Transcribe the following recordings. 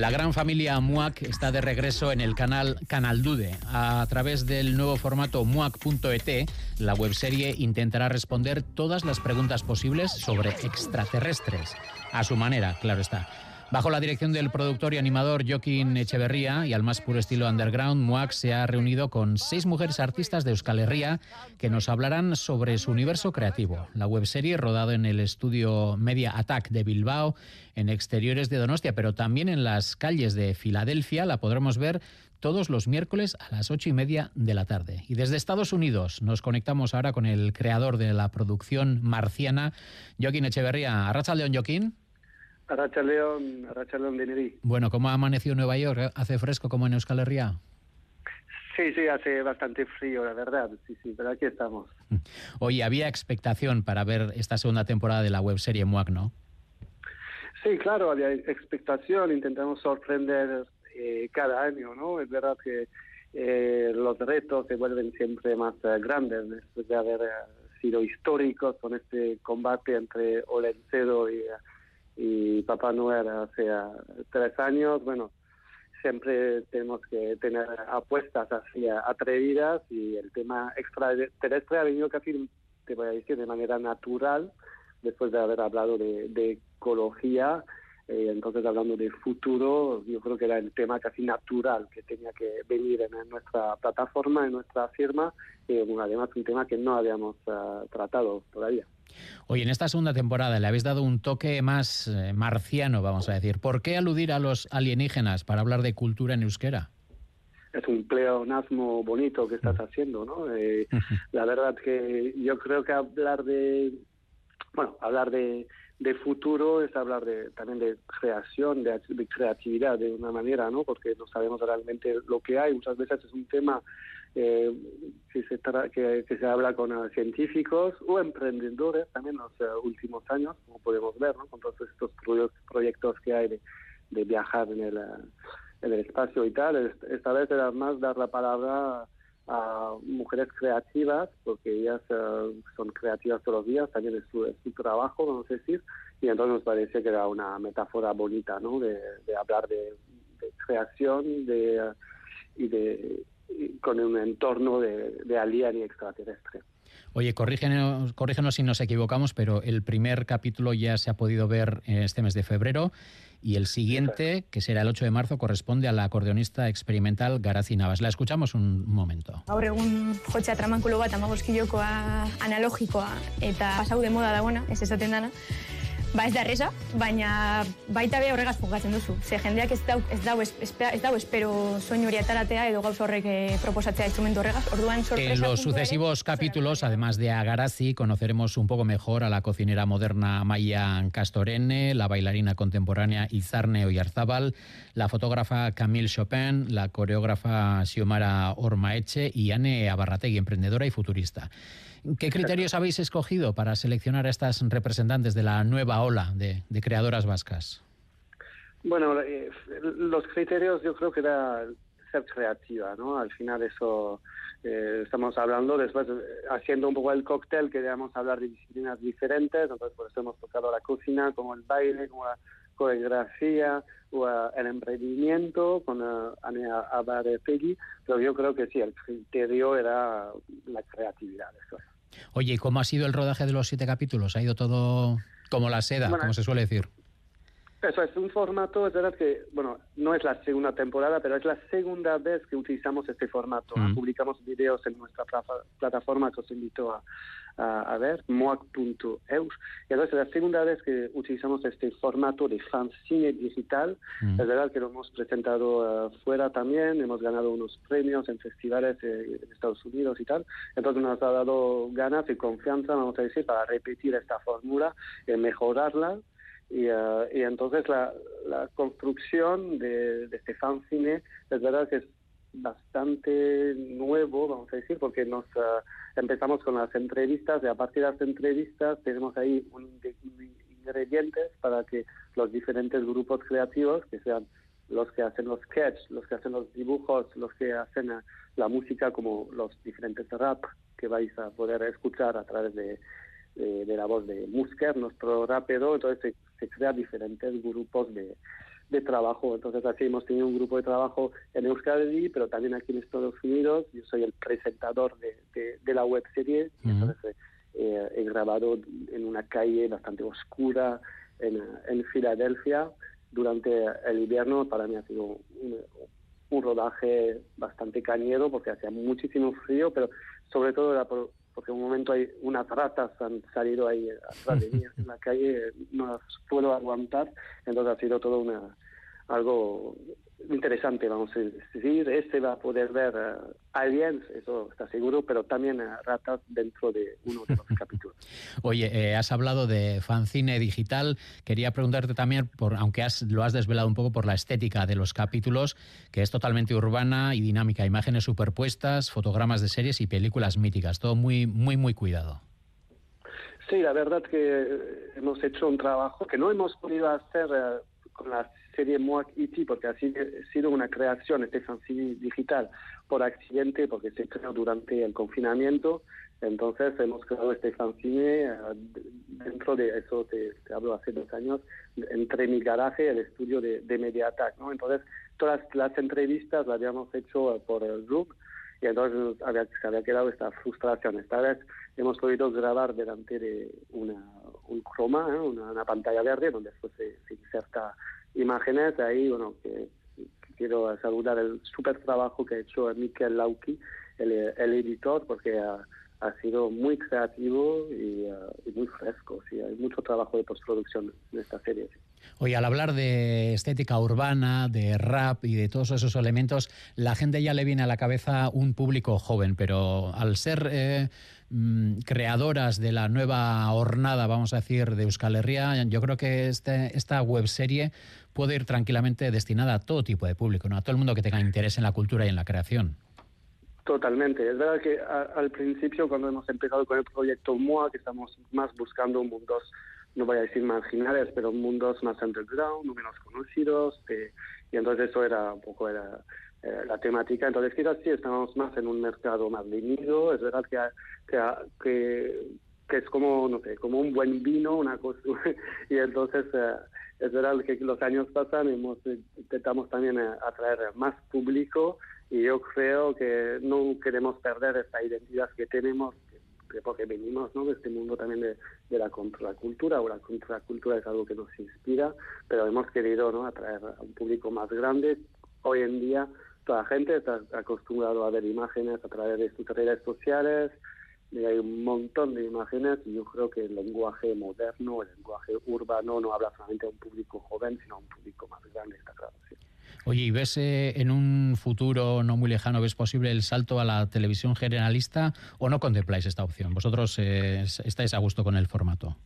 La gran familia MUAC está de regreso en el canal Canal Dude. A través del nuevo formato muac.et, la webserie intentará responder todas las preguntas posibles sobre extraterrestres. A su manera, claro está. Bajo la dirección del productor y animador Joaquín Echeverría y al más puro estilo underground, MUAC se ha reunido con seis mujeres artistas de Euskal Herria que nos hablarán sobre su universo creativo. La webserie, rodado en el estudio Media Attack de Bilbao, en exteriores de Donostia, pero también en las calles de Filadelfia, la podremos ver todos los miércoles a las ocho y media de la tarde. Y desde Estados Unidos nos conectamos ahora con el creador de la producción marciana, Joaquín Echeverría. Arracha León, Joaquín. Arracha León, de Bueno, ¿cómo ha amanecido Nueva York? ¿Hace fresco como en Euskal Herria? Sí, sí, hace bastante frío, la verdad. Sí, sí, pero aquí estamos. Oye, había expectación para ver esta segunda temporada de la webserie MUAC, ¿no? Sí, claro, había expectación. Intentamos sorprender eh, cada año, ¿no? Es verdad que eh, los retos se vuelven siempre más eh, grandes después de haber sido históricos con este combate entre Olencedo y y Papá Noel hace tres años, bueno, siempre tenemos que tener apuestas así atrevidas y el tema extraterrestre ha venido casi, te voy a decir, de manera natural, después de haber hablado de, ecología, entonces hablando de futuro, yo creo que era el tema casi natural que tenía que venir en, nuestra plataforma, en nuestra firma, y además un tema que no habíamos ah, tratado todavía. Hoy en esta segunda temporada le habéis dado un toque más eh, marciano, vamos a decir. ¿Por qué aludir a los alienígenas para hablar de cultura en euskera? es un pleonasmo bonito que estás mm. haciendo, ¿no? Eh, la verdad que yo creo que hablar de, bueno, hablar de, de futuro es hablar de, también de creación, de, de, creatividad de una manera, ¿no? Porque no sabemos realmente lo que hay. Muchas veces es un tema eh, que, se que, se habla con uh, científicos o emprendedores también en los uh, últimos años, como podemos ver, ¿no? con todos estos proyectos que hay de, viajar en el, uh, en el espacio y tal. Esta vez era más dar la palabra a mujeres creativas, porque ellas son creativas todos los días, también es su, trabajo, vamos a decir, y entonces nos parece que era una metáfora bonita, ¿no? De, hablar de, de creación de, y de con un entorno de, de alien y extraterrestre. Oye, corrígenos, corrígenos si nos equivocamos, pero el primer capítulo ya se ha podido ver este mes de febrero y el siguiente, que será el 8 de marzo, corresponde a la acordeonista experimental Garazi Navas. La escuchamos un momento. Gaur egun jotxea tramankulo bat amabozkilokoa analogikoa eta pasau de moda dagoena, ez esaten dana. Ba ez da erresa, baina baita be horregaz jokatzen duzu. Ze jendeak ez dau, ez dau, ez, ez dau espero soinu hori ataratea edo gauz horrek eh, proposatzea instrumento horregaz. Orduan sorpresa... En los sucesivos capítulos, además de Agarazi, conoceremos un poco mejor a la cocinera moderna Maya Castorene, la bailarina contemporánea Izarne Oyarzábal, la fotógrafa Camille Chopin, la coreógrafa Xiomara Ormaeche y Anne Abarrategui, emprendedora y futurista. ¿Qué criterios habéis escogido para seleccionar a estas representantes de la nueva ola de, creadoras vascas? Bueno, eh, los criterios yo creo que era ser creativa, ¿no? Al final eso eh, estamos hablando, después eh, haciendo un poco el cóctel, queríamos hablar de disciplinas diferentes, entonces por eso hemos tocado la cocina, como el baile, como la coreografía, o el emprendimiento con Ana Peggy, pero yo creo que sí, el criterio era la creatividad. Eso. Oye, ¿y cómo ha sido el rodaje de los siete capítulos? ¿Ha ido todo como la seda, como se suele decir? Eso es un formato, es verdad que, bueno, no es la segunda temporada, pero es la segunda vez que utilizamos este formato. Mm. Publicamos videos en nuestra plataforma que os invito a, a, ver, moac.eus. Y entonces es la segunda vez que utilizamos este formato de fanzine digital. Mm. Es verdad que lo hemos presentado uh, fuera también, hemos ganado unos premios en festivales eh, en Estados Unidos y tal. Entonces nos ha dado ganas y confianza, vamos a decir, para repetir esta fórmula, y mejorarla y, uh, y, entonces la, la construcción de, de, este fanzine es verdad que es bastante nuevo, vamos a decir, porque nos uh, empezamos con las entrevistas y a partir de las entrevistas tenemos ahí un, ingredientes para que los diferentes grupos creativos, que sean los que hacen los sketches, los que hacen los dibujos, los que hacen uh, la música, como los diferentes rap que vais a poder escuchar a través de, de, de la voz de Musker, nuestro rapero, entonces se, se crean diferentes grupos de, de trabajo. Entonces así hemos tenido un grupo de trabajo en Euskadi, pero también aquí en Estados Unidos. Yo soy el presentador de, de, la web serie. Entonces eh, he grabado en una calle bastante oscura en, en Filadelfia durante el invierno. Para mí ha sido un, un rodaje bastante cañero porque hacía muchísimo frío, pero sobre todo era porque en un momento hay unas ratas han salido ahí atrás de mí en la calle, no las puedo aguantar, entonces ha sido todo una algo interesante, vamos a decir. Este va a poder ver uh, aliens, eso está seguro, pero también a ratas dentro de uno de los capítulos. Oye, eh, has hablado de fanzine digital. Quería preguntarte también, por, aunque has, lo has desvelado un poco por la estética de los capítulos, que es totalmente urbana y dinámica. Imágenes superpuestas, fotogramas de series y películas míticas. Todo muy, muy, muy cuidado. Sí, la verdad que hemos hecho un trabajo que no hemos podido hacer uh, con las serie Moac E.T. porque ha sido una creación, este fanzine digital, por accidente, porque se creó durante el confinamiento. Entonces hemos creado este fanzine eh, dentro de eso, te, hablo hace dos años, entre mi garaje y el estudio de, de MediaTac. ¿no? Entonces todas las entrevistas las habíamos hecho por el Zoom y entonces había, se había quedado esta frustración. Esta vez hemos podido grabar delante de una, un croma, ¿eh? una, pantalla verde donde después se, se inserta imágenes. Ahí, bueno, que, quiero saludar el súper trabajo que ha hecho Mikel Lauki, el, el editor, porque ha, ha, sido muy creativo y, uh, muy fresco. Sí, hay mucho trabajo de postproducción en esta serie. Oye, al hablar de estética urbana, de rap y de todos esos elementos, la gente ya le viene a la cabeza un público joven, pero al ser eh, mm, creadoras de la nueva hornada, vamos a decir, de Euskal Herria, yo creo que este, esta webserie puede ir tranquilamente destinada a todo tipo de público, ¿no? a todo el mundo que tenga interés en la cultura y en la creación. Totalmente. Es verdad que al principio, cuando hemos empezado con el proyecto MOA, que estamos más buscando mundos, no voy a decir marginales, pero mundos más underground, menos conocidos, eh, y entonces eso era un poco era, eh, la temática. Entonces quizás sí estamos más en un mercado más venido. Es verdad que, que, que, es como, no sé, como un buen vino, una cosa, y entonces... Eh, es verdad que los años pasan hemos, intentamos también eh, atraer más público y yo creo que no queremos perder esta identidad que tenemos porque venimos ¿no? de este mundo también de, de la contracultura o la contracultura es algo que nos inspira pero hemos querido ¿no? atraer a un público más grande hoy en día la gente está acostumbrado a ver imágenes a través de sus redes sociales hay un montón de imágenes y yo creo que el lenguaje moderno, el lenguaje urbano no habla solamente a un público joven, sino a un público más grande, está claro. Oye, ¿y ves eh, en un futuro no muy lejano, ves posible el salto a la televisión generalista o no contempláis esta opción? ¿Vosotros eh, estáis a gusto con el formato?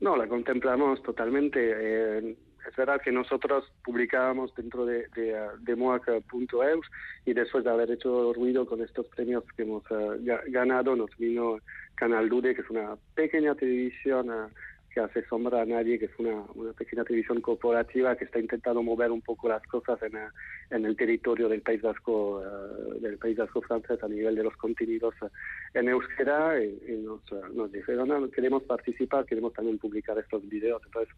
No, la contemplamos totalmente. Eh, es verdad que nosotros publicábamos dentro de, de, de moac.eus y después de haber hecho ruido con estos premios que hemos uh, ganado, nos vino Canal Dude, que es una pequeña televisión uh, que hace sombra a nadie, que es una, una pequeña televisión corporativa que está intentando mover un poco las cosas en, uh, en el territorio del País Vasco, del País Vasco francés a nivel de los contenidos en euskera y, y nos, nos dijeron, no, queremos participar, queremos también publicar estos videos. Entonces,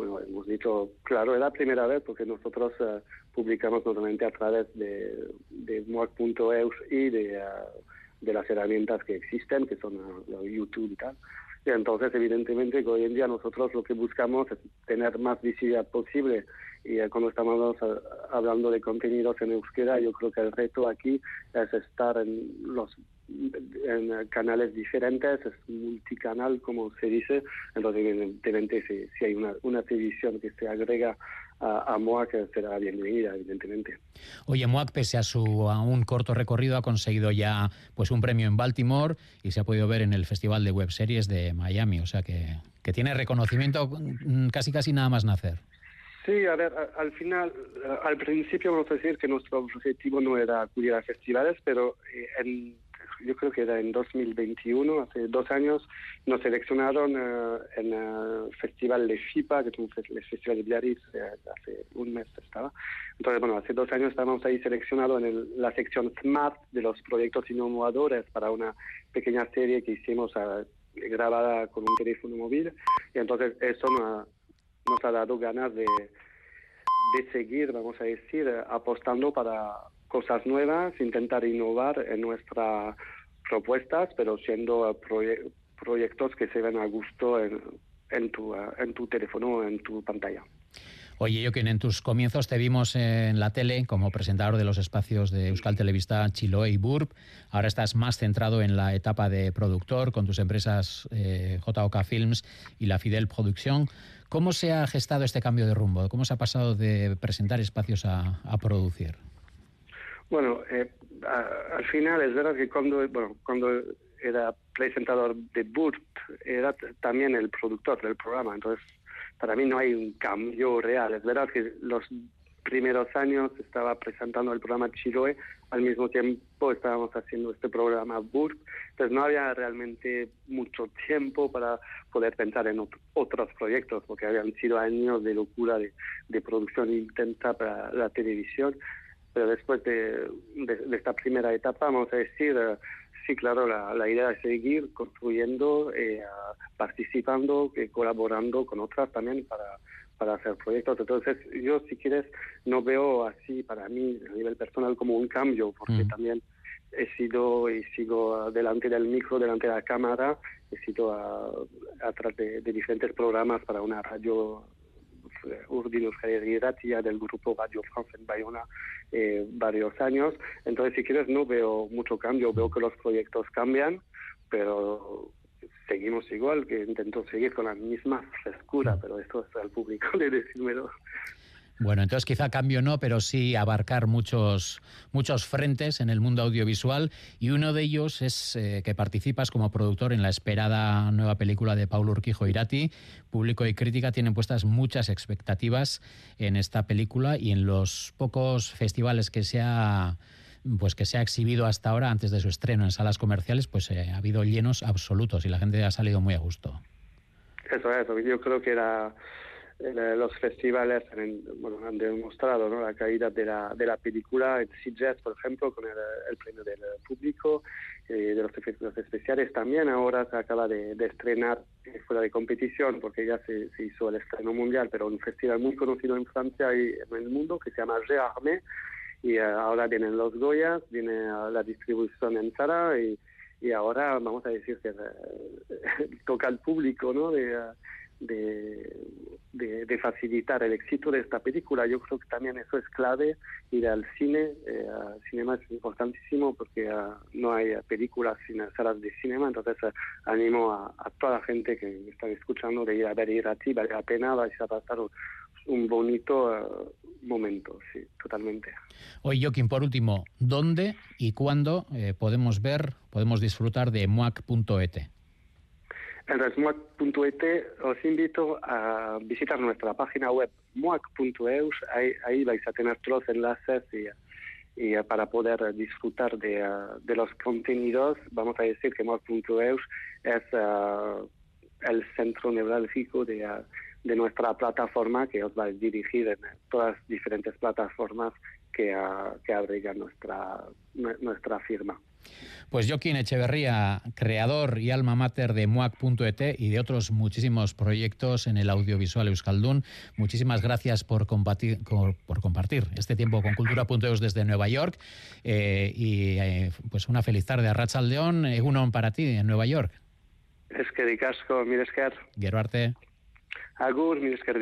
bueno, hemos dicho, claro, es la primera vez porque nosotros uh, publicamos normalmente a través de, de MOAC.eus y de, uh, de las herramientas que existen, que son uh, YouTube y tal. Y entonces, evidentemente, hoy en día nosotros lo que buscamos es tener más visibilidad posible. Y cuando estamos hablando de contenidos en euskera, yo creo que el reto aquí es estar en los en canales diferentes, es multicanal, como se dice, entonces evidentemente si, si hay una, una televisión que se agrega a, a MOAC será bienvenida, evidentemente. Oye, MOAC, pese a su a un corto recorrido, ha conseguido ya pues un premio en Baltimore y se ha podido ver en el Festival de Web Series de Miami, o sea que, que tiene reconocimiento mm, casi casi nada más nacer. Sí, a ver, al final, al principio vamos a decir que nuestro objetivo no era acudir a festivales, pero eh, en yo creo que era en 2021, hace dos años, nos seleccionaron uh, en el Festival de FIPA, que es un el Festival de Biarritz, eh, hace un mes estaba. Entonces, bueno, hace dos años estábamos ahí seleccionados en el, la sección SMART de los proyectos innovadores para una pequeña serie que hicimos uh, grabada con un teléfono móvil. Y entonces eso nos, nos ha dado ganas de de seguir, vamos a decir, apostando para cosas nuevas, intentar innovar en nuestras propuestas, pero siendo proyectos que se ven a gusto en, en, tu, teléfono, en tu pantalla. Oye, yo que en tus comienzos te vimos en la tele como presentador de los espacios de Euskal Televista, Chiloé y Burb. Ahora estás más centrado en la etapa de productor con tus empresas eh, JOK Films y la Fidel Producción. ¿Cómo se ha gestado este cambio de rumbo? ¿Cómo se ha pasado de presentar espacios a, producir? Bueno, eh, al final es verdad que cuando, bueno, cuando era presentador de Burb, era también el productor del programa. Entonces, para mí no hay un cambio real. Es verdad que los primeros años estaba presentando el programa Chiloé, al mismo tiempo estábamos haciendo este programa Burg, entonces no había realmente mucho tiempo para poder pensar en otros proyectos, porque habían sido años de locura de, producción intensa para la televisión, pero después de, esta primera etapa, vamos a decir, Sí, claro, la, idea es seguir construyendo, eh, participando, eh, colaborando con otras también para, para hacer proyectos. Entonces, yo, si quieres, no veo así para mí, a nivel personal, como un cambio, porque mm. también he sido y sigo delante del micro, delante de la cámara, he sido atrás de, de diferentes programas para una radio Urdin Euskal del grupo Radio France en Bayona eh, varios años. Entonces, si quieres, no veo mucho cambio, veo que los proyectos cambian, pero seguimos igual, que intento seguir con la misma frescura, pero esto es al público de decírmelo. Bueno, entonces quizá cambio no, pero sí abarcar muchos, muchos frentes en el mundo audiovisual y uno de ellos es eh, que participas como productor en la esperada nueva película de Paulo Urquijo Irati. Público y crítica tienen puestas muchas expectativas en esta película y en los pocos festivales que se ha pues que se ha exhibido hasta ahora antes de su estreno en salas comerciales, pues eh, ha habido llenos absolutos y la gente ha salido muy a gusto. Eso es, yo creo que era los festivales han, bueno, han demostrado la calidad de la, de la película. En Sitges, por ejemplo, con el, premio del público, eh, de los efectos especiales. También ahora se acaba de, estrenar eh, fuera de competición, porque ya se, hizo el estreno mundial, pero un festival muy conocido en Francia y en el mundo que se llama Armé Y ahora vienen los Goyas, viene la distribución en Zara y, y ahora vamos a decir que toca al público, ¿no? De, de, de, facilitar el éxito de esta película. Yo creo que también eso es clave, ir al cine. Eh, al cinema es importantísimo porque ah, no hay películas sin salas de cinema, entonces ah, animo a, toda la gente que me está escuchando de ir a ver ir a ti, vale la pena, vais a pasar un, bonito ah, momento, sí, totalmente. Oye, Joaquín, por último, ¿dónde y cuándo eh, podemos ver, podemos disfrutar de muac.et? En resmuac.et os invito a visitar nuestra página web muac.eus. Ahí, vais a tener todos los enlaces y, para poder disfrutar de, los contenidos, vamos a decir que muac.eus es uh, el centro neurálgico de, uh, de nuestra plataforma que os va a dirigir en todas las diferentes plataformas que, uh, que abrigan nuestra, nuestra firma. Pues Joaquín Echeverría, creador y alma mater de muac.et y de otros muchísimos proyectos en el audiovisual Euskaldun, muchísimas gracias por compartir, por compartir este tiempo con Cultura.eus desde Nueva York eh, y eh, pues una feliz tarde a Rachaldeón, un para ti en Nueva York. Es que de casco, mires que... Gero arte. Agur, mires que